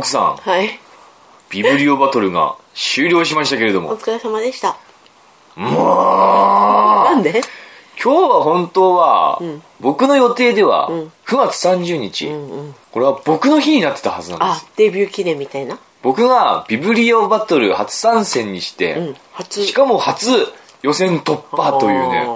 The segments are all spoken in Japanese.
奥さん、はい。ビブリオバトルが終了しましたけれどおも。疲れ様でした。もうなんで？今日は本当は、僕の予定では、9月30日、うんうん。これは僕の日になってたはずなんであす。、デビュー記念みたいな？僕がビブリオバトル初参戦にして、うん。初。しかも初予選突破というね、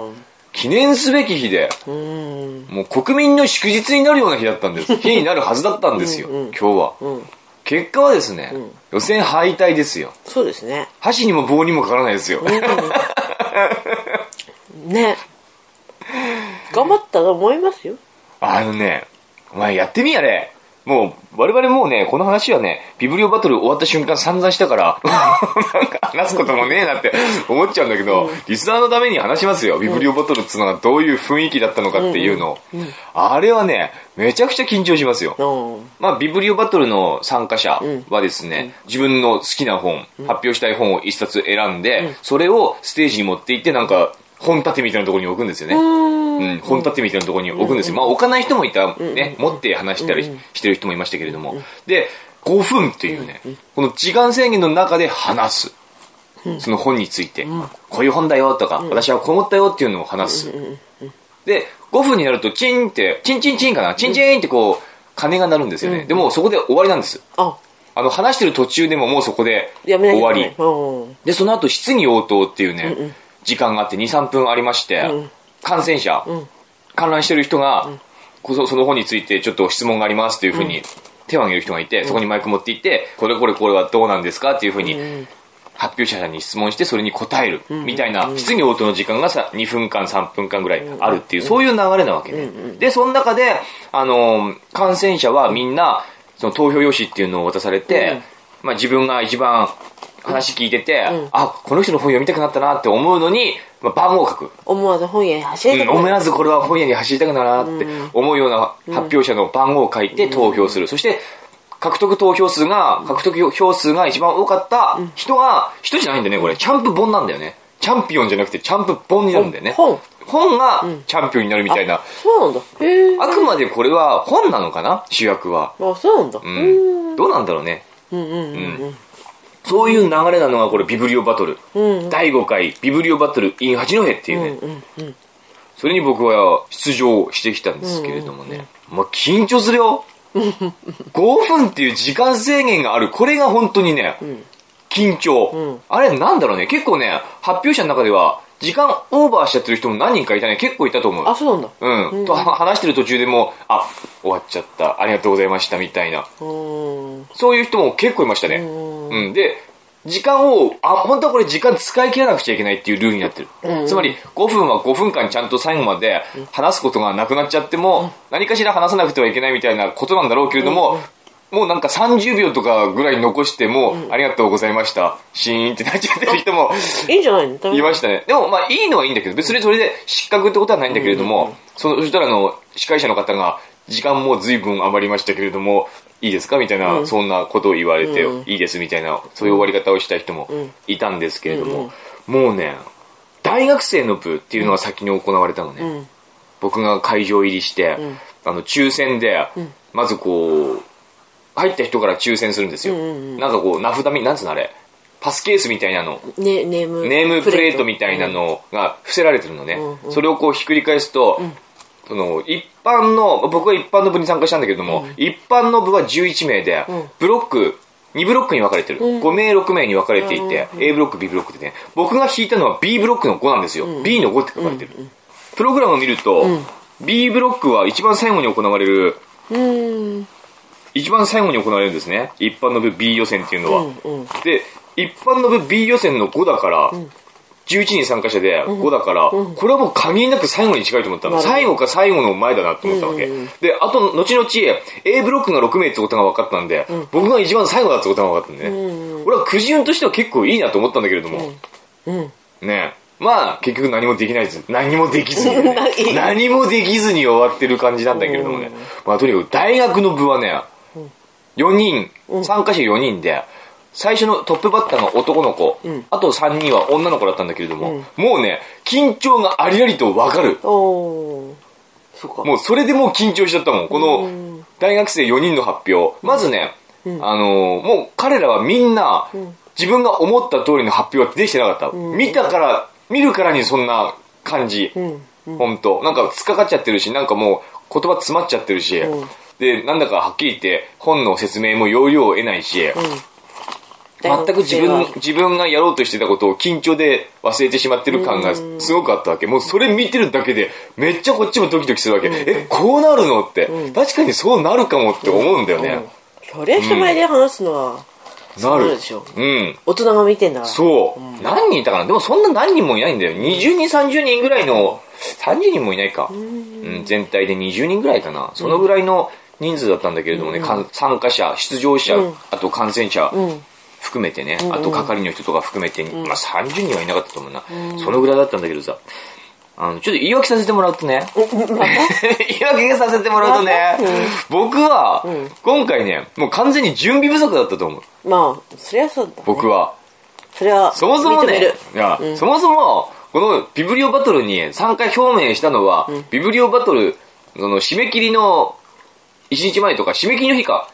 記念すべき日で。もう国民の祝日になるような日だったんです。日になるはずだったんですよ、うんうん今日は。うん。結果はですね、予選敗退ですよ。そうですね。箸にも棒にもかからないですよ。ね。頑張ったと思いますよ。あのね、お前やってみやれ。もう、我々もうね、この話はね、ビブリオバトル終わった瞬間散々したから、なんか話すこともねえなって思っちゃうんだけど、リスナーのために話しますよ。ビブリオバトルっつうのがどういう雰囲気だったのかっていうのを。あれはね、めちゃくちゃ緊張しますよ。うん。まあ、ビブリオバトルの参加者はですね、自分の好きな本、発表したい本を一冊選んで、それをステージに持って行って、なんか、本立てみたいなところに置くんですよね。うん、本立てみたいなところに置くんですよ。まあ、置かない人もいた、ね、持って話したりしてる人もいましたけれども。で、5分っていうね、この時間制限の中で話す。その本について、こういう本だよとか、私はこう思ったよっていうのを話す。で、5分になると、チンって、チンチンチンかな、チンチンってこう、鐘が鳴るんですよね。でも、そこで終わりなんです。あ、あの、話してる途中でももうそこで終わり。で、その後、質疑応答っていうね、時間があって2、3分ありまして、感染者、観覧してる人が、こそその本についてちょっと質問がありますっていうふうに手を挙げる人がいて、そこにマイク持って行って、これこれこれはどうなんですかっていうふうに、発表者に質問してそれに答えるみたいな質疑応答の時間がさ2分間3分間ぐらいあるっていうそういう流れなわけね。でその中であのー感染者はみんなその投票用紙っていうのを渡されて、まあ、自分が一番話聞いてて、あこの人の本読みたくなったなって思うのに、まあ、番号を書く思わず本屋に走りたうん、くなる。思わずこれは本屋に走りたくなるなって思うような発表者の番号を書いて投票する。そして、獲得投票数が、獲得票数が一番多かった人が、人じゃないんだよね、これ。チャンプ本なんだよね。チャンピオンじゃなくてチャンプ本になるんだよね。本。本がチャンピオンになるみたいな。そうなんだ。へえ。あくまでこれは本なのかな？主役は。あ、そうなんだ。ううん。ん。どうなんだろうね。うんうんうんそういう流れなのがこれビブリオバトル。うん。第5回ビブリオバトル in 八戸っていうね。うんうん。それに僕は出場してきたんですけれどもね。まあ、緊張するよ。5分っていう時間制限がある。これが本当にね、緊張、あれなんだろうね。結構ね、発表者の中では、時間オーバーしちゃってる人も何人かいたね。結構いたと思う。あ、そうなんだ。うん。とは話してる途中でも、あ、終わっちゃった。ありがとうございました。みたいな。うん。そういう人も結構いましたね。うん。で、時間を、あ、本当はこれ時間使い切らなくちゃいけないっていうルールになってる。つまり、5分は5分間ちゃんと最後まで話すことがなくなっちゃっても、何かしら話さなくてはいけないみたいなことなんだろうけれども、もうなんか30秒とかぐらい残しても、ありがとうございました。シーンってなっちゃってる人も いいんじゃない？のいましたね。でもまあいいのはいいんだけど、別にそれで失格ってことはないんだけれども、そのそしたらあの、司会者の方が、時間も随分余りましたけれども、いいですか？みたいな、そんなことを言われて、いいですみたいな、そういう終わり方をした人もいたんですけれども、もうね、大学生の部っていうのが先に行われたのね。ん。僕が会場入りして、あの、抽選で、まずこう、入った人から抽選するんですよ。なんかこう、名札み、なんつうのあれ、パスケースみたいなの、ね、ネーム。ネームプレートみたいなのが伏せられてるのね。それをこうひっくり返すと、その一般の、僕は一般の部に参加したんだけども、一般の部は11名で、ブロック、2ブロックに分かれてる。5名、6名に分かれていて、A ブロック、B ブロックでね、僕が引いたのは B ブロックの5なんですよ。B の5って書かれてる。プログラムを見ると、B ブロックは一番最後に行われる、うん。一番最後に行われるんですね。一般の部 B 予選っていうのは。うんうんで、一般の部 B 予選の5だから、11人参加者で5だから、これはもう限りなく最後に近いと思ったの。最後か最後の前だなと思ったわけ。で、あと、後々、A ブロックが6名ってことが分かったんで、僕が一番最後だってことが分かったんでね。俺はくじ運としては結構いいなと思ったんだけれども、うん。ねまあ、結局何もできないです。何もできずに、ね何、何もできずに終わってる感じなんだけれどもね。まあ、とにかく大学の部はね、4人、参加者4人で、最初のトップバッターが男の子、あと3人は女の子だったんだけれども、もうね、緊張がありありとわかる。そっか。もうそれでもう緊張しちゃったもん。この大学生4人の発表。まずね、あのーもう彼らはみんな、自分が思った通りの発表はできてなかった。見たから、見るからにそんな感じ。本当。なんか突っかかっちゃってるし、なんかもう言葉詰まっちゃってるし、で、なんだかはっきり言って本の説明も要領を得ないし、全く自分、自分がやろうとしてたことを緊張で忘れてしまってる感がすごくあったわけ。もうそれ見てるだけでめっちゃこっちもドキドキするわけ。え、こうなるのって、確かにそうなるかもって思うんだよね。そりゃ人前で話すのは、なるそうでしょ。うん。大人が見てんだから。そう、何人いたかな？でもそんな何人もいないんだよ。20人、30人ぐらいの、30人もいないか。うん、全体で20人ぐらいかな。そのぐらいの人数だったんだけれどもね、かん参加者、出場者、あと感染者、含めてね、あと係の人とか含めて、まあ30人はいなかったと思うな。そのぐらいだったんだけどさ、あの、ちょっと言い訳させてもらうとね、言い訳させてもらうとね、僕は、今回ね、もう完全に準備不足だったと思う。まあ、そりゃそうだ、ね。僕は。それは、そもそもねいや、そもそも、このビブリオバトルに参加表明したのは、ビブリオバトル、その締め切りの1日前とか、締め切りの日か。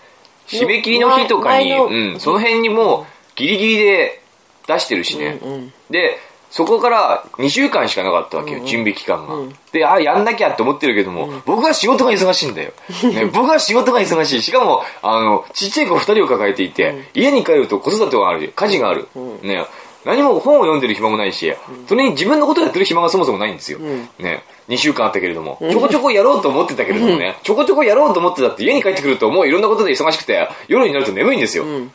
締め切りの日とかに、うん、その辺にもうギリギリで出してるしね。で、そこから2週間しかなかったわけよ、準備期間が。で、あ、やんなきゃって思ってるけども、僕は仕事が忙しいんだよ。ね、僕は仕事が忙しい。しかも、あの、ちっちゃい子2人を抱えていて、家に帰ると子育てがある、家事がある。ね、何も本を読んでる暇もないし、それに自分のことをやってる暇がそもそもないんですよ。ね、2週間あったけれども、ちょこちょこやろうと思ってたけれどもね、ちょこちょこやろうと思ってたって家に帰ってくるともういろんなことで忙しくて、夜になると眠いんですよ。ね。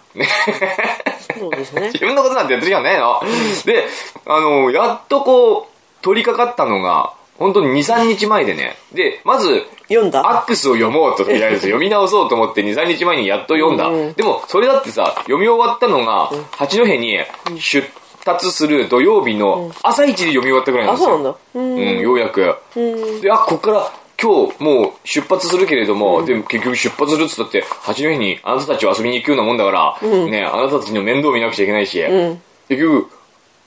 そうですね。自。分のことなんてやってるじゃないの。で、あの、やっとこう、取り掛かったのが、本当に2、3日前でね。で、まず、読んだ？アックスを読もうと、とりあえず 読み直そうと思って2、3日前にやっと読んだ。でも、それだってさ、読み終わったのが、八戸に出達する土曜日の朝一で読み終わったぐらいなんあ、ですよ。そうなんだ。うん。うん、ようやく。で、あ、こっから今日もう出発するけれども、でも結局出発するっつったって、八戸にあなたたちを遊びに行くようなもんだから、ね、あなたたちの面倒見なくちゃいけないし、結局、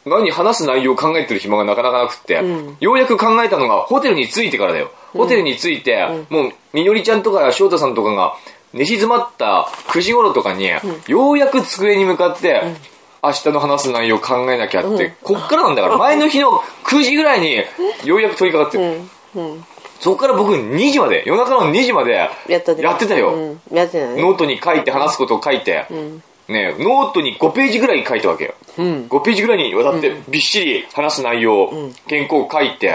何話す内容を考えてる暇がなかなかなくって、ようやく考えたのがホテルに着いてからだよ。ホテルに着いて、もう、みのりちゃんとか翔太さんとかが寝静まった9時頃とかに、ようやく机に向かって、明日の話す内容を考えなきゃって、こっからなんだから、前の日の9時ぐらいに、ようやく取り掛かってる。そこから僕2時まで、夜中の2時までやってたよ。うん。やってたね。ノートに書いて話すことを書いて、ね、ノートに5ページぐらい書いたわけよ。5ページぐらいにわたってびっしり話す内容、原稿を書いて、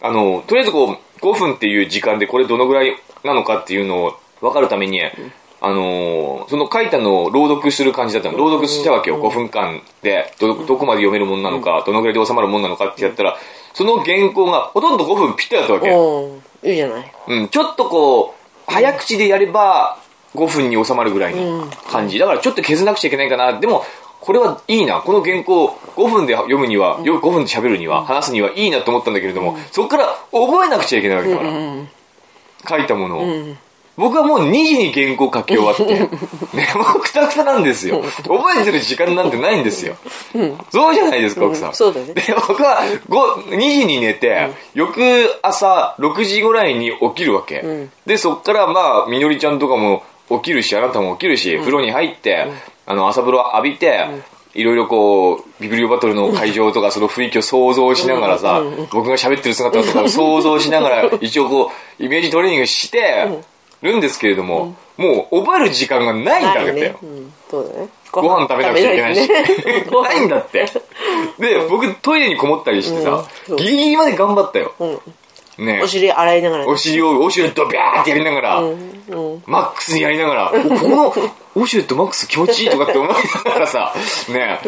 あの、とりあえずこう、5分っていう時間でこれどのぐらいなのかっていうのを分かるために、あのーその書いたのを朗読する感じだったの。朗読したわけよ。5分間でど、どこまで読めるものなのか、どのぐらいで収まるものなのかってやったら、その原稿がほとんど5分ぴったりだったわけ。いいじゃない。うん、ちょっとこう、早口でやれば5分に収まるぐらいの感じ。だからちょっと削らなくちゃいけないかな。でも、これはいいな。この原稿5分で読むには、よ5分で喋るには、話すにはいいなと思ったんだけれども、そこから覚えなくちゃいけないわけだから。書いたものを。僕はもう2時に原稿書き終わって、ね、もうくたくたなんですよ。覚えてる時間なんてないんですよ。そうじゃないですか、奥さん。そうだねで、僕は5 2時に寝て、翌朝6時ぐらいに起きるわけ。で、そっからまあ、みのりちゃんとかも起きるし、あなたも起きるし、風呂に入って、あの、朝風呂浴びて、いろいろこう、ビブリオバトルの会場とかその雰囲気を想像しながらさ、僕が喋ってる姿とかを想像しながら、一応こう、イメージトレーニングしてるんですけれども、もう覚える時間がないんだって。そうだね。ご飯食べなくちゃいけないし。ないんだって。で、僕トイレにこもったりしてさ、うん。ギリギリまで頑張ったよ。うん。ねお尻洗いながらね。お尻を、オシュレットビャーってやりながら、マックスにやりながら、おこのオシュレットマックス気持ちいいとかって思いながらさ、ね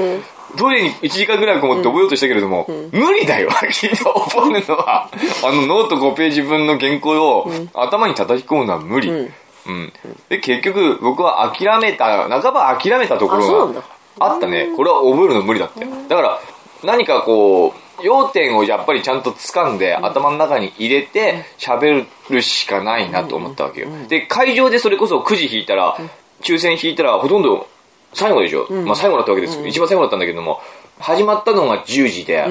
トイレに1時間ぐらいこもって覚えようとしたけれども、無理だよ、きっと覚えるのは。あのノート5ページ分の原稿を頭に叩き込むのは無理。うん。で、結局僕は諦めた、半ば諦めたところがあったね。これは覚えるの無理だって。だから、何かこう、要点をやっぱりちゃんと掴んで、頭の中に入れて喋るしかないなと思ったわけよ。で、会場でそれこそくじ引いたら、抽選引いたらほとんど最後でしょ。まあ最後だったわけですけど、一番最後だったんだけども、始まったのが10時で、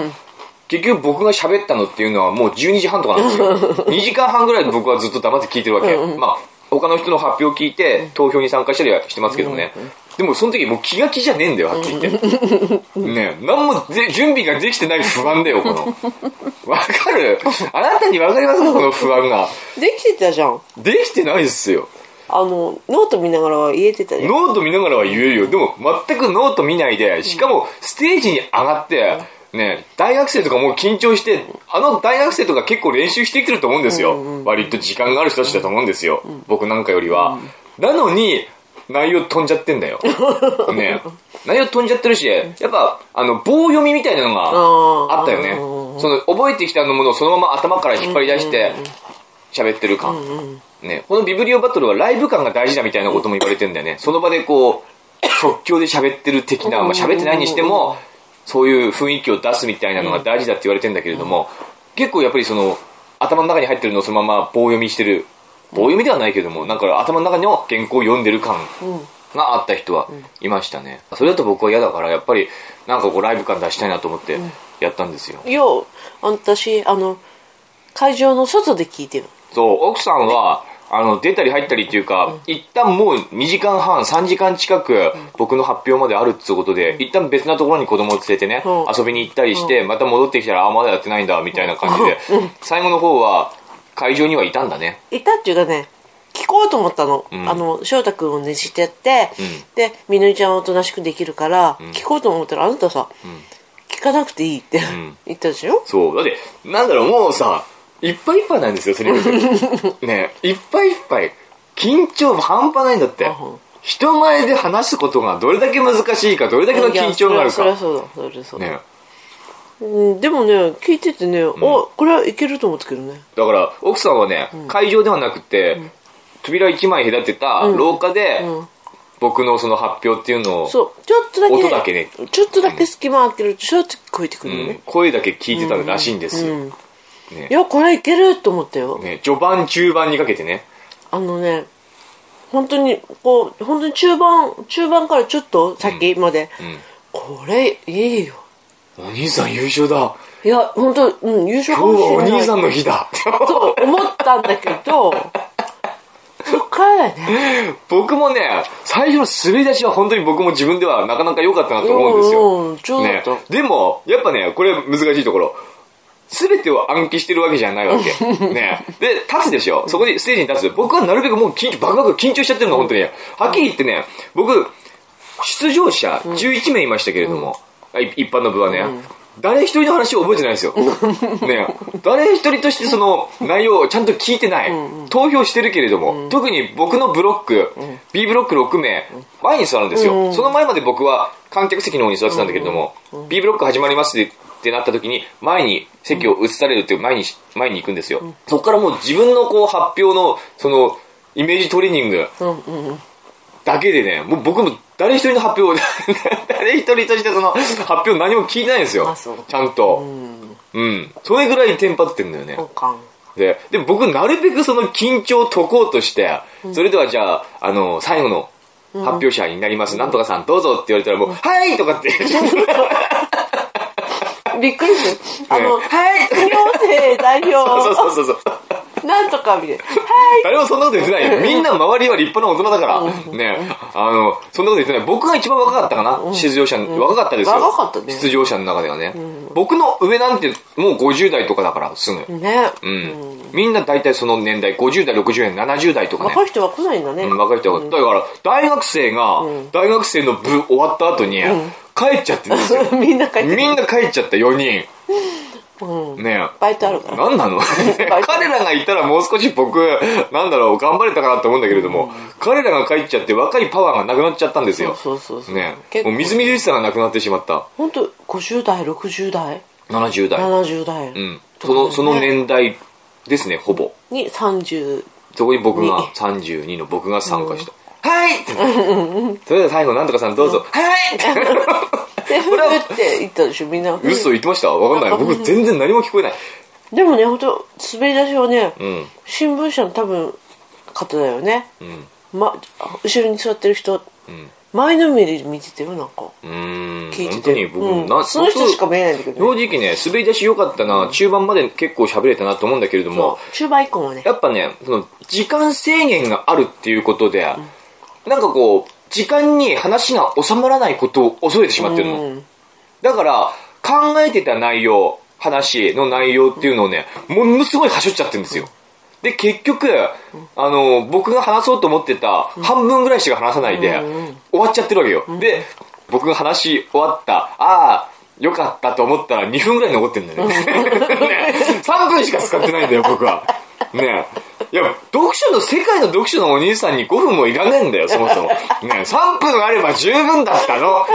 結局僕が喋ったのっていうのはもう12時半とかなんですよ。2時間半ぐらいで僕はずっと黙って聞いてるわけ。まあ、他の人の発表を聞いて、投票に参加したりはしてますけどもね。でもその時もう気が気じゃねえんだよ、はっきり言って。ねえ、何もぜ準備ができてない不安だよ、この。わかる？あなたにわかりますかこの不安が。できてたじゃんできてないですよ。あのノート見ながらは言えてたじゃんノート見ながらは言えるよ。でも全くノート見ないで、しかもステージに上がって、ね、大学生とかもう緊張して、あの大学生とか結構練習してきてると思うんですよ。割と時間がある人たちだと思うんですよ。僕なんかよりは。なのに、内容飛んじゃってんだよ。ね内容飛んじゃってるし、やっぱ、あの、棒読みみたいなのがあったよね。その、覚えてきたものをそのまま頭から引っ張り出して、喋ってる感。ね、このビブリオバトルはライブ感が大事だみたいなことも言われてんだよね。その場でこう、即興で喋ってる的な、まあ喋ってないにしても、そういう雰囲気を出すみたいなのが大事だって言われてんだけれども、結構やっぱりその、頭の中に入ってるのをそのまま棒読みしてる。棒読みではないけども、なんか頭の中の原稿を読んでる感があった人はいましたね。それだと僕は嫌だから、やっぱりなんかこうライブ感出したいなと思ってやったんですよ。いや私あの会場の外で聞いてるそう、奥さんは、あの、出たり入ったりっていうか、一旦もう2時間半、3時間近く、僕の発表まであるっつうことで、一旦別なところに子供を連れてね、うん。遊びに行ったりして、また戻ってきたら、あ、まだやってないんだ、みたいな感じで、最後の方は、会場にはいたんだね。いたっていうかね聞こうと思ったの、んあの翔太君をねじってって、でみのりちゃんはおとなしくできるから、聞こうと思ったらあなたさ、聞かなくていいって、ん 言ったでしょ？そう。だって、なんだろう、もうさ、いっぱいいっぱいなんですよ、セリフ。ねいっぱいいっぱい。緊張半端ないんだってうん。人前で話すことがどれだけ難しいか、どれだけの緊張があるか。そりゃそうだそりゃそうだ、ねうん、でもね聞いててね、おこれはいけると思ったけどね。だから、奥さんはね、会場ではなくて、扉一枚隔てた廊下で、僕のその発表っていうのを、そうちょっとだけ音だけねちょっとだけ隙間開けるとちょっと聞こえてくるのね。うん、声だけ聞いてたらしいんですよ。うんね。いやこれいけると思ったよ、ね、序盤、中盤にかけてね。あのね本当にこう本当に中盤中盤からちょっと先まで、これいいよお兄さん優勝だ。いや本当うん優勝か今日はおもしれない兄さんの日だ。と思ったんだけどそっからだね僕もね、最初の滑り出しは本当に僕も自分ではなかなか良かったなと思うんですよ。うんうん上手だねった、でも、やっぱね、これ難しいところ。すべてを暗記してるわけじゃないわけ。ね。で、立つでしょそこでステージに立つ。僕はなるべくもう緊張、バクバク緊張しちゃってるの、本当に。はっきり言ってね、僕、出場者11名いましたけれども、一般の部はね、誰一人の話を覚えてないですよ。ね誰一人としてその内容をちゃんと聞いてない。投票してるけれども、特に僕のブロック、B ブロック6名、前に座るんですよ。その前まで僕は観客席の方に座ってたんだけれども、B ブロック始まりますってなった時に、前に席を移されるっていう前に、前に行くんですよ。そこからもう自分のこう発表の、その、イメージトレーニング、だけでね、もう僕も誰一人の発表を、誰一人としてその発表何も聞いてないんですよ。ちゃんと。うん。それぐらいテンパってんだよねで、でも僕なるべくその緊張を解こうとして、それではじゃあ、あの、最後の発表者になります。なんとかさんどうぞって言われたらもう、はいとかって。びっくりするあの、はい副業生代 そう表そうそうそう。なんとかみたいなはい 誰もそんなこと言ってないよ。みんな周りは立派な大人だから。ね。あの、そんなこと言ってない。僕が一番若かったかな。出場者、若かったですよ。若かったね出場者の中ではね。僕の上なんてもう50代とかだから、すぐ。ね、うん。みんな大体その年代、50代、60代、70代とかね。若い人は来ないんだね、うん、若い人が。だから、大学生が、大学生の部終わった後に、帰っちゃってるんですよ。みんな帰ってみんな帰っちゃった、4人。うん、ねバイトあるから。なんなの？彼らがいたらもう少し僕、なんだろう、頑張れたかなって思うんだけれども、彼らが帰っちゃって若いパワーがなくなっちゃったんですよ。そうそうそうね結構。もうみずみずしさがなくなってしまった。本当50代60代70代。70代、うん。その、その年代ですね、ほぼ。に30そこに僕が、32の僕が参加した。はい！それでは最後、なんとかさんどうぞ。はいでふふって言ったでしょみんな嘘言ってました？わかんない。僕全然何も聞こえない。でもね本当滑り出しはね、うん。新聞社の多分方だよね、うん。ま、後ろに座ってる人。うん。前のめりで見てたよなんか。うーん。聞いてて。本当に僕、うん。なその人しか見えないんだけど、ね、正直ね滑り出し良かったな、中盤まで結構喋れたなと思うんだけれども。中盤以降もね。やっぱねその時間制限があるっていうことで、なんかこう時間に話が収まらないことを恐れてしまってるの、うん。だから考えてた内容話の内容っていうのをねものすごいはしょっちゃってるんですよ。で結局あの僕が話そうと思ってた半分ぐらいしか話さないで終わっちゃってるわけよ。で僕が話し終わったああよかったと思ったら2分ぐらい残ってんだよね。ね3分しか使ってないんだよ僕は。ねいや読書の世界の読書のお兄さんに5分もいらねえんだよ そもそもね3分あれば十分だったの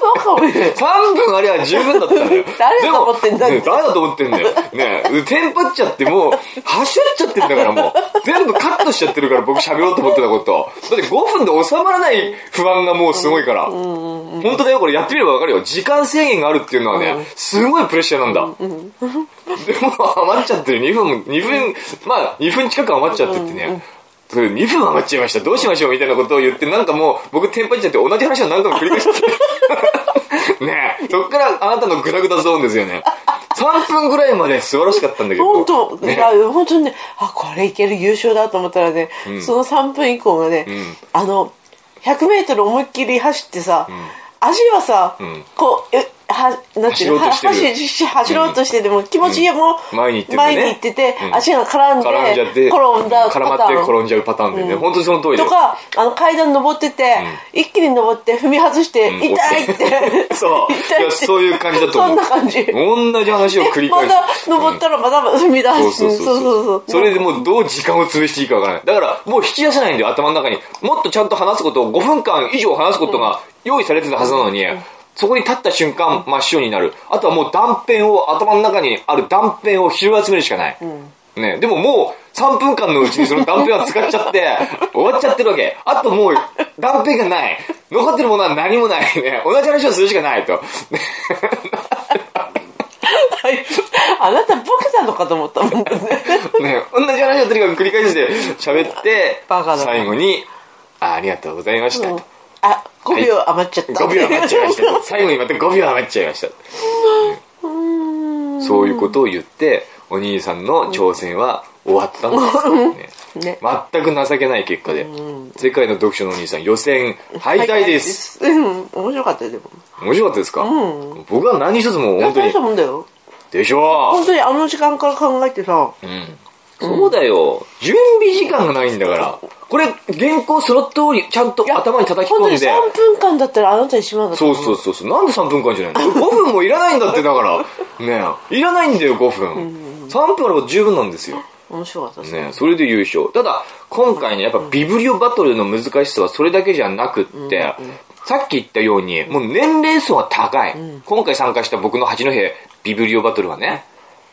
そうかもね3分あれば十分だったんだよ。誰だと思ってんだでもね誰だと思ってんだよ。ねテンパっちゃってもう、はしょっちゃってんだからもう。全部カットしちゃってるから僕喋ろうと思ってたこと。だって5分で収まらない不安がもうすごいから。本当だよ、これやってみればわかるよ。時間制限があるっていうのはね、すごいプレッシャーなんだ。でも余っちゃってる。2分、2分、まあ2分近く余っちゃってってね。それ2分余っちゃいました。どうしましょうみたいなことを言って、なんかもう僕テンパっちゃって同じ話を何回も繰り返して。ねえ、そっからあなたのグダグダゾーンですよね。3分ぐらいまで素晴らしかったんだけど。本当、ね本当にねあこれいける優勝だと思ったらね、その3分以降がね、んあの 100m 思いっきり走ってさ、足はさ、んこうえはなんていうの？走ろうとして走ろうとしてでも気持ちいいもう前に行ってるね。前に行ってて、うん。足が絡んで絡んじゃって、転んだ絡まって転んじゃうパターンでね。本当にその通りで。と。かあの階段登ってて、一気に登って踏み外して、ん。痛いって。そう。痛いや、そういう感じだと思う。そんな感じ。同じ話を繰り返す。また登ったらまた踏み出す、そうそうそうそう。そうそうそれでもうどう時間を潰していいかわからない。だからもう引き出せないんだよ、頭の中に。もっとちゃんと話すことを5分間以上話すことが用意されてたはずなのに、そこに立った瞬間真っ白になる。あとはもう断片を、頭の中にある断片を拾い集めるしかない。ね、でももう3分間のうちにその断片は使っちゃって、終わっちゃってるわけ。あともう断片がない。残ってるものは何もない。ね、同じ話をするしかないと。はいあなたボケたのかと思ったもんね。ね、同じ話をとにかく繰り返して喋って最後にあ「ありがとうございました」とあ、5秒余っちゃった。5秒余っちゃいました。と 最後にまた5秒余っちゃいました。そういうことを言ってお兄さんの挑戦は終わったんですよね。ね。全く情けない結果で。世界の読書のお兄さん予選敗退です。す。うん、面白かったよ、でも。面白かったですか？僕は何一つもう本当大に。でしょ本当にあの時間から考えてさ、うんそうだよ。準備時間がないんだから。これ、原稿その通り、ちゃんと頭に叩き本当に込んで。3分間だったらあなたにしまうだそうそうそうそう。なんで3分間じゃないの ?5 分もいらないんだって、だから。ねえ。いらないんだよ、5分。3分あれば十分なんですよ。面白かったです。ねそれで優勝。ただ、今回ね、やっぱビブリオバトルの難しさはそれだけじゃなくって、さっき言ったように、もう年齢層が高い。今回参加した僕の八戸ビブリオバトルはね、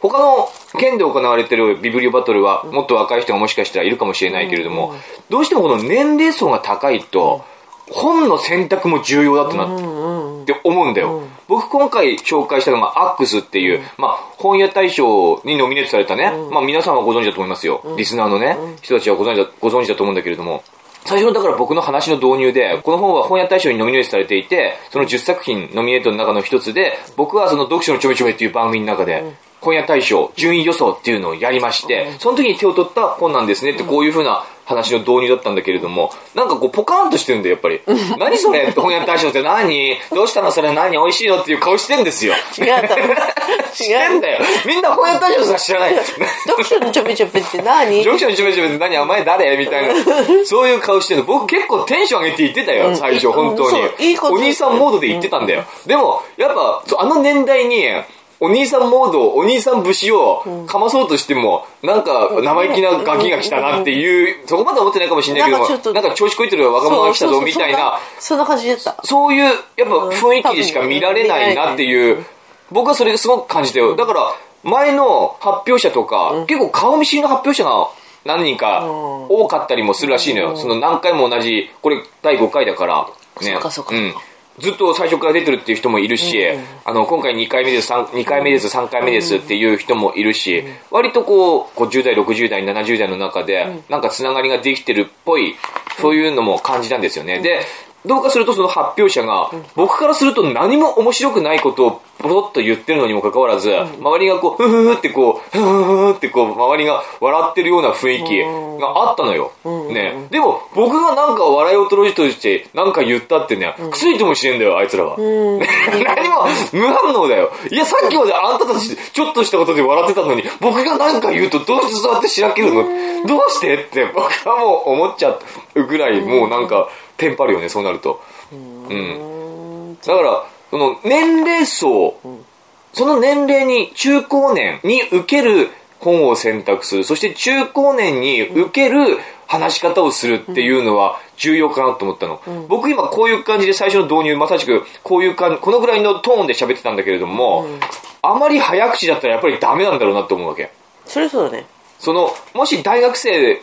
他の県で行われてるビブリオバトルはもっと若い人がもしかしたらいるかもしれないけれども、どうしてもこの年齢層が高いと、本の選択も重要だったなって思うんだよ。僕今回紹介したのがアックスっていう、まあ本屋大賞にノミネートされたね、まあ皆さんはご存知だと思いますよ。リスナーのね、人たちはご存知だご存知だと思うんだけれども、最初のだから僕の話の導入で、この本は本屋大賞にノミネートされていて、その10作品ノミネートの中の一つで、僕はその読書のちょめちょめっていう番組の中で、本屋大賞順位予想っていうのをやりまして、その時に手を取った本なんですねってこういう風な話の導入だったんだけれども、なんかこうポカーンとしてるんだよ、やっぱり。何それ？本屋大賞って何？どうしたのそれ？何？美味しいの？っていう顔してんですよ。違った。知ってん違う。だよ。みんな本屋大賞さ知らない。読書のちょびちょびって何？上司のちょめちょめって何？お前誰？みたいな。そういう顔してるの。僕結構テンション上げて言ってたよ、最初、うん本当にお兄さんモードで言ってたんだよ。でも、やっぱ、あの年代に、お兄さんモード、お兄さん節をかまそうとしても、なんか生意気なガキが来たなっていう、そこまで思ってないかもしれないけどもなんかちょっと、なんか調子こいてる若者が来たぞみたいな、そんな感じだった。そういう、やっぱ雰囲気でしか見られないなっていう、僕はそれすごく感じたよ。だから、前の発表者とか、結構顔見知りの発表者が何人か多かったりもするらしいのよ。その何回も同じ、これ第5回だから、ね。そっかそっかうん。ずっと最初から出てるっていう人もいるし、あの、今回2回目です、3, 2回目です、3回目ですっていう人もいるし、割とこう、50代、60代、70代の中で、なんかつながりができてるっぽい、そういうのも感じたんですよね。で、どうかするとその発表者が、僕からすると何も面白くないことをポロッと言ってるのにもかかわらず、周りがこう、ふふふってこう、ふふふってこう、周りが笑ってるような雰囲気があったのよ。ね。でも、僕がなんか笑いを取ろうとして、なんか言ったってね、薬ともしねえんだよ、あいつらは。何も無反応だよ。いや、さっきまであんたたち、ちょっとしたことで笑ってたのに、僕がなんか言うとどうしてそうやってしらけるの？どうして？って僕はもう思っちゃうぐらい、もうなんか、テンパるよね、そうなると。うん。だから、その年齢層、その年齢に中高年に受ける本を選択する、そして中高年に受ける話し方をするっていうのは重要かなと思ったの。僕今こういう感じで最初の導入、まさしくこういう感じ、このぐらいのトーンで喋ってたんだけれども、あまり早口だったらやっぱりダメなんだろうなと思うわけ。それそうだねその、もし大学生が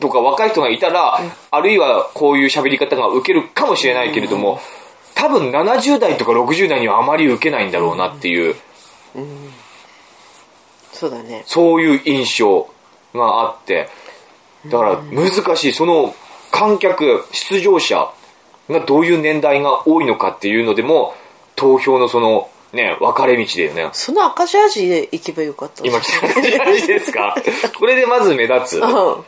とか若い人がいたら、あるいはこういう喋り方が受けるかもしれないけれども、多分70代とか60代にはあまり受けないんだろうなっていう、そうだね。そういう印象があって、だから難しい、その観客、出場者がどういう年代が多いのかっていうのでも、投票のその、ね、分かれ道だよね。その赤字味で行けばよかった今来た感じですか？これでまず目立つ。うん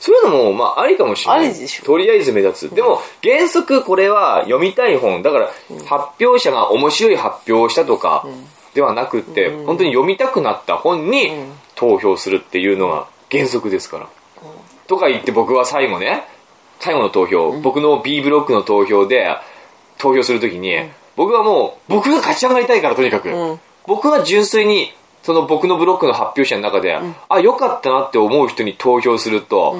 そういうのも、まあ、ありかもしれない。とりあえず目立つ。でも、原則これは読みたい本。だから、発表者が面白い発表をしたとか、ではなくって、本当に読みたくなった本に投票するっていうのが原則ですから。とか言って僕は最後ね、最後の投票、僕の B ブロックの投票で投票するときに、僕はもう、僕が勝ち上がりたいからとにかく、ん。僕が純粋に、その僕のブロックの発表者の中で、あ、良かったなって思う人に投票すると、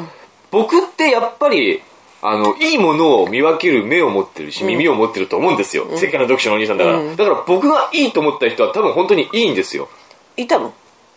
僕ってやっぱり、あの、いいものを見分ける目を持ってるし、耳を持ってると思うんですよ。世界の読書のお兄さんだから。だから僕がいいと思った人は多分本当にいいんですよ。いたの？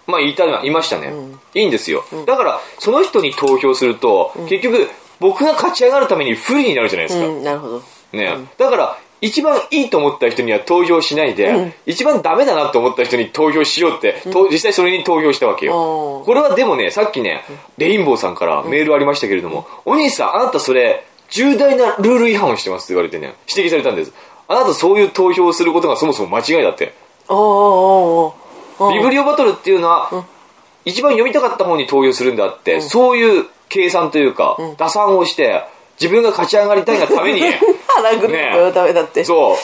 まあ、いたのいましたね、いいんですよ。だから、その人に投票すると、結局、僕が勝ち上がるために不利になるじゃないですか。うんなるほど。ね、だから、一番いいと思った人には投票しないで、一番ダメだなと思った人に投票しようって、と実際それに投票したわけよ。これはでもね、さっきね、レインボーさんからメールありましたけれども、お兄さん、あなたそれ、重大なルール違反をしてますって言われてね、指摘されたんです。あなたそういう投票をすることがそもそも間違いだって。ビブリオバトルっていうのは、一番読みたかった方に投票するんであって、そういう計算というか、打算をして、自分が勝ち上がりたいがために、のためだって。そ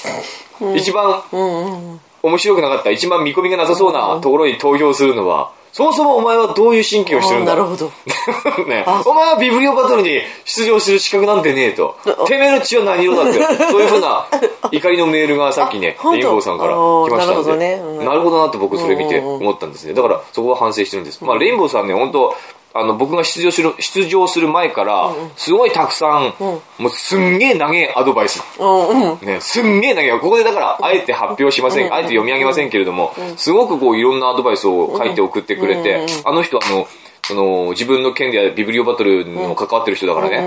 う、一番うんうんうん。面白くなかった、一番見込みがなさそうなところに投票するのは、そもそもお前はどういう神経をしてるんだなるほど。ね、お前はビブリオバトルに出場する資格なんてねえと。てめえの血は何色だって。そういうふうな怒りのメールがさっきねインボーさんから来ましたんで。なるほどね。うん。なるほどなって僕それ見てうんうん思ったんですね。だからそこは反省してるんです。まあレインボーさんね、本当あの、僕が出場する、出場する前から、すごいたくさん、もうすんげえ長いアドバイス。ね、すんげえ長い。ここでだから、あえて発表しません。あえて読み上げませんけれども、すごくこう、いろんなアドバイスを書いて送ってくれて、あの人あの、その、自分の件でビブリオバトルの関わってる人だからね、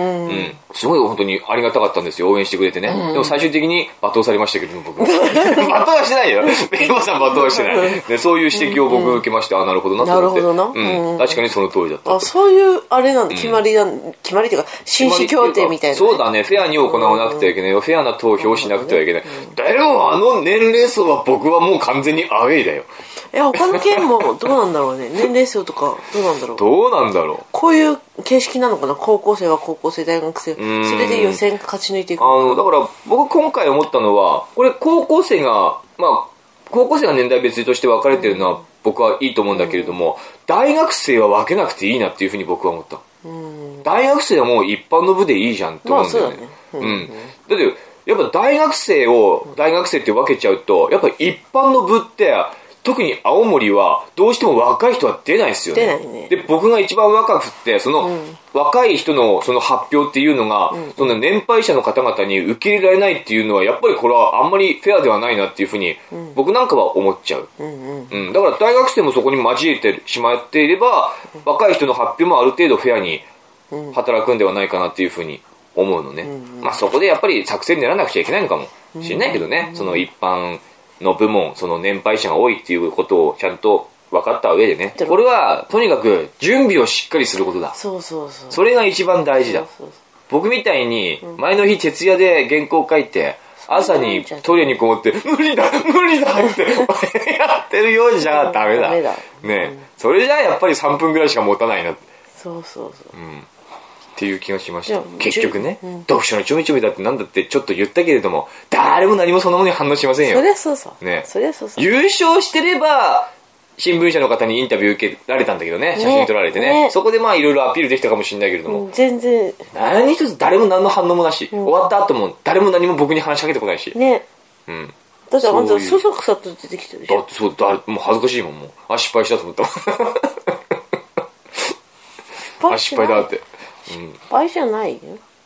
うん。すごい本当にありがたかったんですよ。応援してくれてね。でも最終的に罵倒されましたけれども、僕。罵倒はしてないよ。ベイボーさん罵倒はしてない。ね、そういう指摘を僕受けまして、あ、なるほどなと思って。なるほどなうん。うん確かにその通りだったと。あそういうあれなんだ決まりだ決まりっていうか紳士協定みたいなそうだね、フェアに行わなくてはいけないよ。フェアな投票をしなくてはいけない。だよ、あの年齢層は僕はもう完全にアウェイだよ。え他の県もどうなんだろうね年齢層とかどうなんだろうどうなんだろこういう形式なのかな？高校生は高校生大学生そんれで予選勝ち抜いていくう。あの、だから僕今回思ったのは、これ高校生が、まあ、高校生が年代別として分かれてるのは僕はいいと思うんだけれども、大学生は分けなくていいなっていうふうに僕は思った。うん大学生はもう一般の部でいいじゃんって思うんだよね。まあそうだねうん。だって、やっぱ大学生を大学生って分けちゃうと、やっぱ一般の部って、特に青森はどうしても若い人は出ないですよね。出ないね。で、僕が一番若くって、その、若い人のその発表っていうのが、その年配者の方々に受け入れられないっていうのは、やっぱりこれはあんまりフェアではないなっていうふうに、僕なんかは思っちゃう。うんうん。うん、だから大学生もそこに交えてしまっていれば、若い人の発表もある程度フェアに働くんではないかなっていうふうに思うのね。まあそこでやっぱり作戦練らなくちゃいけないのかもしれないけどね、その一般の部門、その年配者が多いっていうことをちゃんと分かった上でね。これはとにかく準備をしっかりすることだ。そうそうそうそれが一番大事だ。そう僕みたいに前の日徹夜で原稿書いて、朝にトイレにこもって、無理だ無理だって やってるようじゃダメだ。ダメだねそれじゃやっぱり3分ぐらいしか持たないな。そうそうそう。っていう気がしました。結局ね、読書のちょめちょめだってなんだってちょっと言ったけれども誰も何もそんなものに反応しませんよ。そりゃそうそう。ね。そりゃそう。優勝してれば新聞社の方にインタビュー受けられたんだけどね。写真撮られてね。ね。そこでまあいろいろアピールできたかもしれないけれども、うん全然、何一つ誰も何の反応もなし、終わった後も誰も何も僕に話しかけてこないし、ね。うん、だってあんた、そそそくさと出てきてるでしょ。だってそうだもう恥ずかしいもんもう。あ失敗したと思った。もんあ失敗だって失敗じゃない？よ。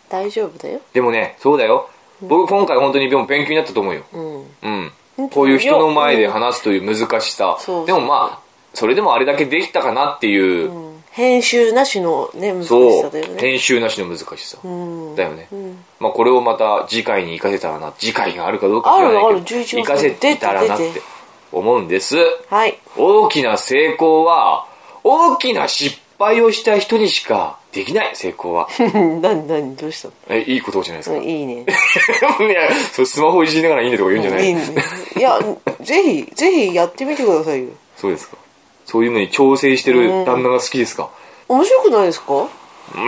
大丈夫だよ。でもねそうだよ。僕今回本当にでも勉強になったと思うよ。うん。うん。こういう人の前で話すという難しさ、そうそう。でもまあそれでもあれだけできたかなっていう、うん編集なしのね、難しそうさだよね。編集なしの難しさ、うん。だよね、ん。まあこれをまた次回に活かせたらな次回があるかどうか知らないけどあるある11月活かせてたらなって出て。思うんです。はい。大きな成功は大きな失敗をした人にしかできない成功は 何何どうしたの？えいい言葉じゃないですか、うんいいね。いやそうスマホいじりながらいいねとか言うんじゃない、いいね。いや、ぜひ、ぜひやってみてくださいよ。そうですかそういうのに調整してる旦那が好きですか、面白くないですか？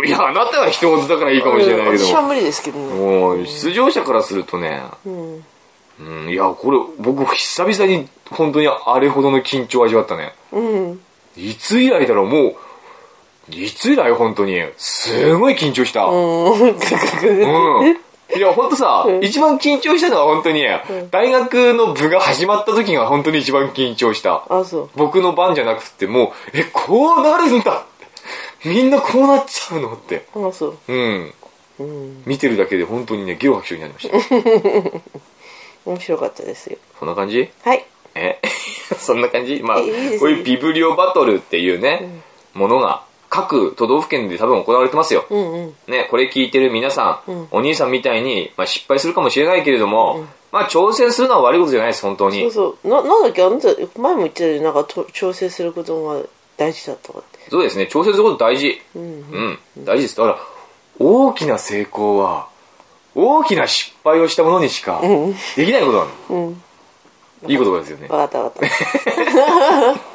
いやあなたは人事だからいいかもしれないけど私は無理ですけどね。もう出場者からするとね、うん。うん、いやこれ僕久々に本当にあれほどの緊張を味わったねうん。いつ以来だろう？もういつ以来本当に。すごい緊張した。うん、うん。いや本当さ、一番緊張したのは本当に、大学の部が始まった時が本当に一番緊張した。あ、そう。僕の番じゃなくてもうえこうなるんだみんなこうなっちゃうのって。あ、そう。うん。うん。見てるだけで本当にねゲロ吐きそうになりました。面白かったですよ。そんな感じ？はい。え？そんな感じ？まあ、こういうビブリオバトルっていうね、ものが各都道府県で多分行われてますよ。うんうん。ね、これ聞いてる皆さん、うんお兄さんみたいに、まあ、失敗するかもしれないけれども、まあ挑戦するのは悪いことじゃないです、本当に。そうそう。な、なんだっけ？あなた、前も言ってたよなんかと調整することが大事だとかって。そうですね、挑戦すること大事。うん。うん、大事です。だから、大きな成功は、大きな失敗をしたものにしかできないことなの。うん。いい言葉ですよね。わかったわかった。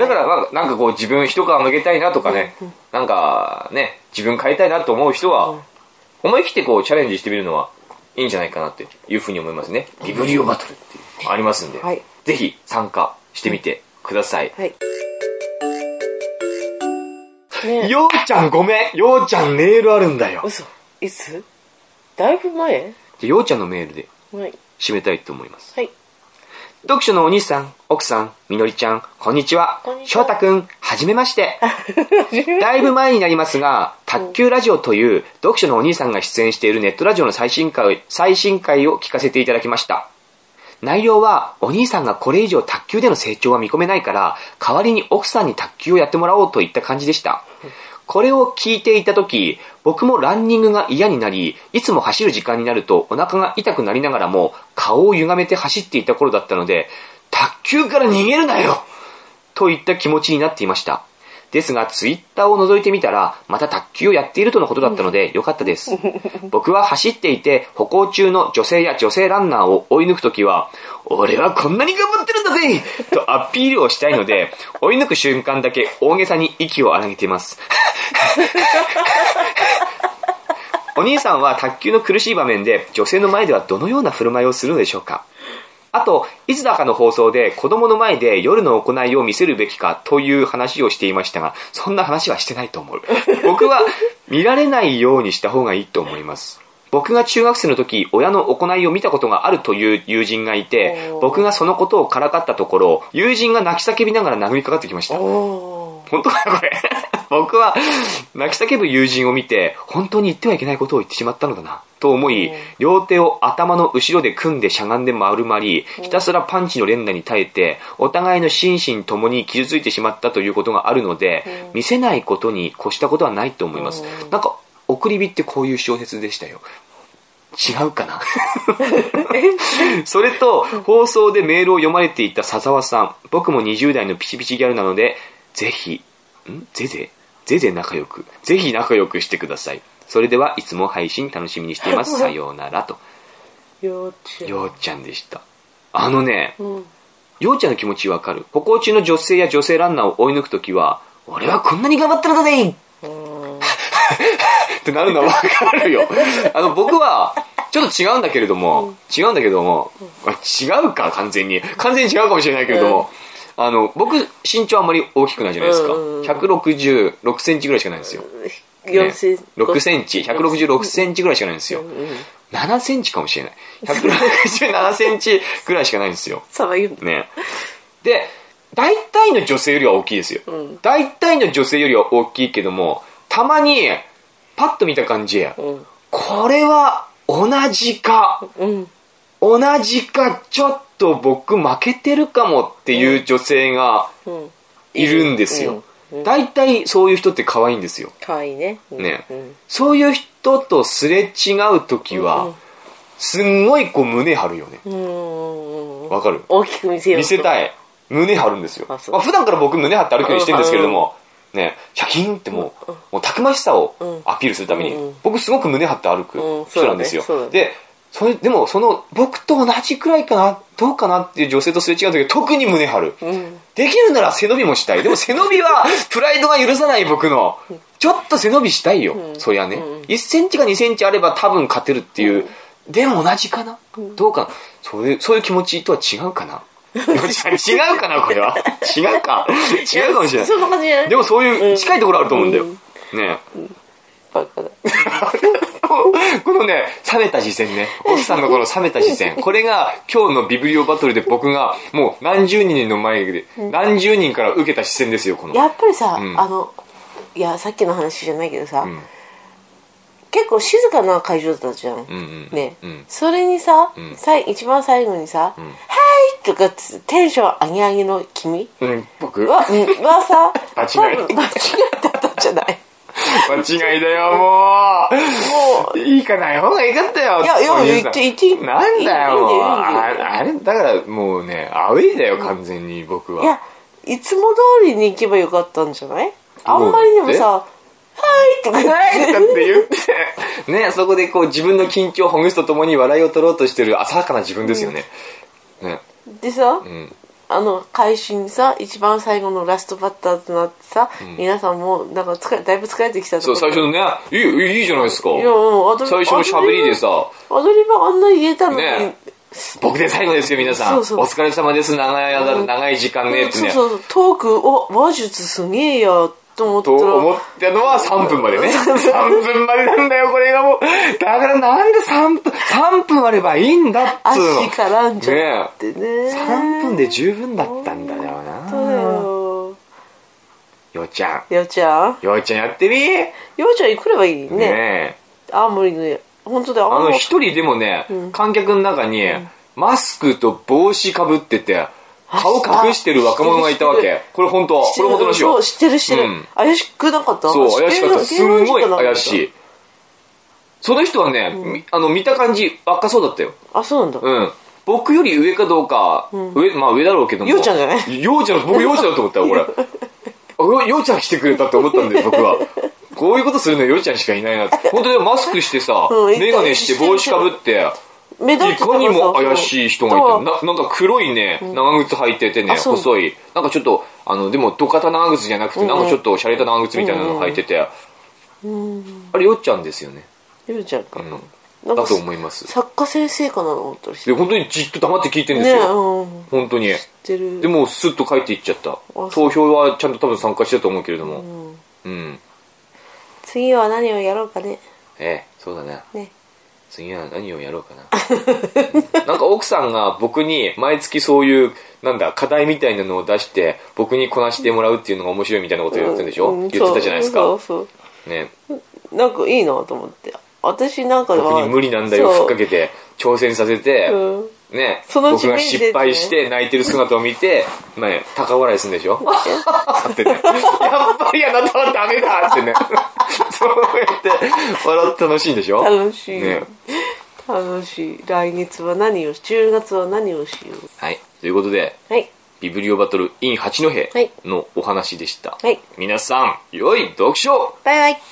だからまあなんかこう自分一皮向けたいなとかね、なんかね、自分変えたいなと思う人は、思い切ってこうチャレンジしてみるのはいいんじゃないかなっていうふうに思いますね。ビブリオバトルっていうのありますんで、はいぜひ参加してみてください。はい。ねようちゃんごめんようちゃんメールあるんだよ。嘘。いつ？だいぶ前？でようちゃんのメールではい。締めたいと思います。はい。読書のお兄さん、奥さん、みのりちゃん、こんにちはこん。にちは翔太くん、はじめまして。だいぶ前になりますが、卓球ラジオという読書のお兄さんが出演しているネットラジオの最新回最新回を聞かせていただきました。内容は、お兄さんがこれ以上卓球での成長は見込めないから、代わりに奥さんに卓球をやってもらおうといった感じでした。これを聞いていた時、僕もランニングが嫌になり、いつも走る時間になるとお腹が痛くなりながらも、顔を歪めて走っていた頃だったので、卓球から逃げるなよといった気持ちになっていました。ですが、ツイッターを覗いてみたら、また卓球をやっているとのことだったので、よかったです。僕は走っていて、歩行中の女性や女性ランナーを追い抜くときは、俺はこんなに頑張ってるんだぜとアピールをしたいので、追い抜く瞬間だけ大げさに息を荒げています。お兄さんは卓球の苦しい場面で女性の前ではどのような振る舞いをするのでしょうか？あと、いつだかの放送で子供の前で夜の行いを見せるべきかという話をしていましたが、そんな話はしてないと思う。僕は見られないようにした方がいいと思います。僕が中学生の時、親の行いを見たことがあるという友人がいて僕がそのことをからかったところ、友人が泣き叫びながら殴りかかってきました。本当かなこれ。僕は泣き叫ぶ友人を見て、本当に言ってはいけないことを言ってしまったのだな。と思い、両手を頭の後ろで組んでしゃがんで丸まり、ひたすらパンチの連打に耐えて、お互いの心身ともに傷ついてしまったということがあるので、見せないことに越したことはないと思います。なんか、送り火ってこういう小説でしたよ。違うかな？それと、放送でメールを読まれていた笹沢さん。僕も20代のピチピチギャルなので、ぜひ、ん？ぜぜ？ぜぜ仲良く。ぜひ仲良くしてください。それではいつも配信楽しみにしています。さようならと。幼稚園ようちゃんでした。あのね、うんようちゃんの気持ちわかる。歩行中の女性や女性ランナーを追い抜くときは、俺はこんなに頑張ってるんだぜ ってなるのはわかるよ。あの、僕は、ちょっと違うんだけれども、違うんだけども、まあ違うか、完全に。完全に違うかもしれないけれども、あの、僕、身長あんまり大きくないじゃないですか。うんうん166センチぐらいしかないんですよ。4センチ6センチ、166センチぐらいしかないんですよ。7センチかもしれない。167センチぐらいしかないんですよ。さば言うんだね。で、大体の女性よりは大きいですよ。ん大体の女性よりは大きいけども、たまに、パッと見た感じ、うんこれは同じか、うん同じか、ちょっと僕負けてるかもっていう女性がうんいるんですよ。うん。大体そういう人って可愛いんですよ。かわいいね。うん。ね。うん。そういう人とすれ違う時は、すんごいこう胸張るよね。うんわかる？大きく見せようい見せたい。胸張るんですよ。あまあ、普段から僕胸張って歩くようにしてるんですけれども、ね、シャキーンってもう、もうたくましさをうん。アピールするために、うん僕すごく胸張って歩うんく人なんですよ。そうだね。で、それ、でもその僕と同じくらいかな、どうかなっていう女性とすれ違う時は特に胸張る。うんできるなら背伸びもしたい。でも背伸びは プライドが許さない僕の。ちょっと背伸びしたいよ。そりゃね。1センチか2センチあれば多分勝てるっていう。でも同じかな、どうかな？そういう、そういう気持ちとは違うかな？違うかなこれは。違うか。違うかもしれないでもそういう近いところあると思うんだよ。うんねバカだ このね、冷めた視線ね。奥さんのこの冷めた視線。これが今日のビブリオバトルで僕がもう何十人の前で、何十人から受けた視線ですよ、この。やっぱりさ、うんあのいやさっきの話じゃないけどさ、ん結構静かな会場だったじゃん、うんうん。ね、うん。それにさ、んさい一番最後にさ「はい!」とかつテンション上げ上げの君うん、僕？は,、うん、はさ 間違い多分間違いだったんじゃない？間違いだよ、もう。もういいかない方がいいかったよ。いやいや言って言っていいなんだよ、ああれ、だからもうね、アウェイだよ、完全に僕は。いやいつも通りに行けばよかったんじゃない？あんまりにもさ「はい!」とか言はいっってて言って、ね、そこでこう自分の緊張をほぐすとともに笑いを取ろうとしてる浅はかな自分ですよね。ね。でさ、んあの開始にさ一番最後のラストバッターとなってさ、皆さんもなんか疲れだいぶ疲れてきたとそう、最初のね、いいよ、いいじゃないですか。いやもう最初の喋りでさ、アドリブあんなに言えたのに、ね。僕で最後ですよ、皆さん。お疲れ様です、長い間、長い時間ね、ってね。そうそうそう。トークお話術すげえやと思ったとら思ったのは3分までね。3分までなんだよ、これがもう。だからなんで3分、3分あればいいんだっつうの。足絡んじゃってね3分で十分だったんだよそうだな。よようちゃん。ようちゃんようちゃんやってみようちゃん来ればいいねねえ。青森の本当だよあの、一人でもね、観客の中に、マスクと帽子かぶってて、顔隠してる若者がいたわけ。これ本当これ本当の話よそう。知ってる知ってる、うん怪しくなかった？そう、怪しかった。すんごい怪いしい。その人はね、みあの、見た感じ若そうだったよ。あそうなんだ、うん。僕より上かどうか、上、まあ上だろうけども。ようちゃんじゃない？ようちゃん、僕ようちゃんだと思ったよ、これ。あよようちゃん来てくれたって思ったんだよ、僕は。こういうことするのようちゃんしかいないなって。本当にマスクしてさ、うんメガネして帽子かぶって、目立いかにも怪いしい人がいたななんか黒いね、長靴履いててね、う細い。なんかちょっと、あの、でも、土方長靴じゃなくて、なんかちょっと洒落た長靴みたいなの履いてて、あれ、よっちゃんですよね。ようちゃんか、だと思います。作家先生かなと思ったりしてで、本当にじっと黙って聞いてるんですねよ。うん本当に。でも、スッと帰っていっちゃった。投票はちゃんと多分参加してたと思うけれども。うん。次は何をやろうかねええ、そうだね。ね次は何をやろうかな。なんか奥さんが僕に毎月そういう、なんだ、課題みたいなのを出して、僕にこなしてもらうっていうのが面白いみたいなこと言ってるんでしょ、うん言ってたじゃないですか？そうそうね。そうなんかいいなと思って私なんかは僕に無理難題をふっかけて、挑戦させて、うんね、その僕が失敗して泣いてる姿を見て、まあ、高笑いするんでしょ？ってね。やっぱりあなたはダメだってね。そうやって笑って楽しいんでしょ？楽しい、ね。楽しい。来月は何を10月は何をしよはい。ということで、うはい。ビブリオバトル in 八戸はいのお話でした。はい。皆さん、良い読書。バイバイ